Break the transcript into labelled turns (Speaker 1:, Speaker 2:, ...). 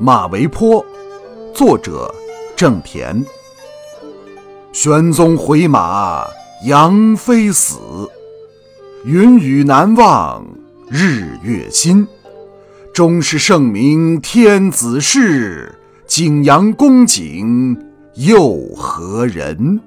Speaker 1: 马嵬坡，作者郑田。玄宗回马杨妃死，云雨难忘日月新。终是圣明天子事，景阳宫景又何人？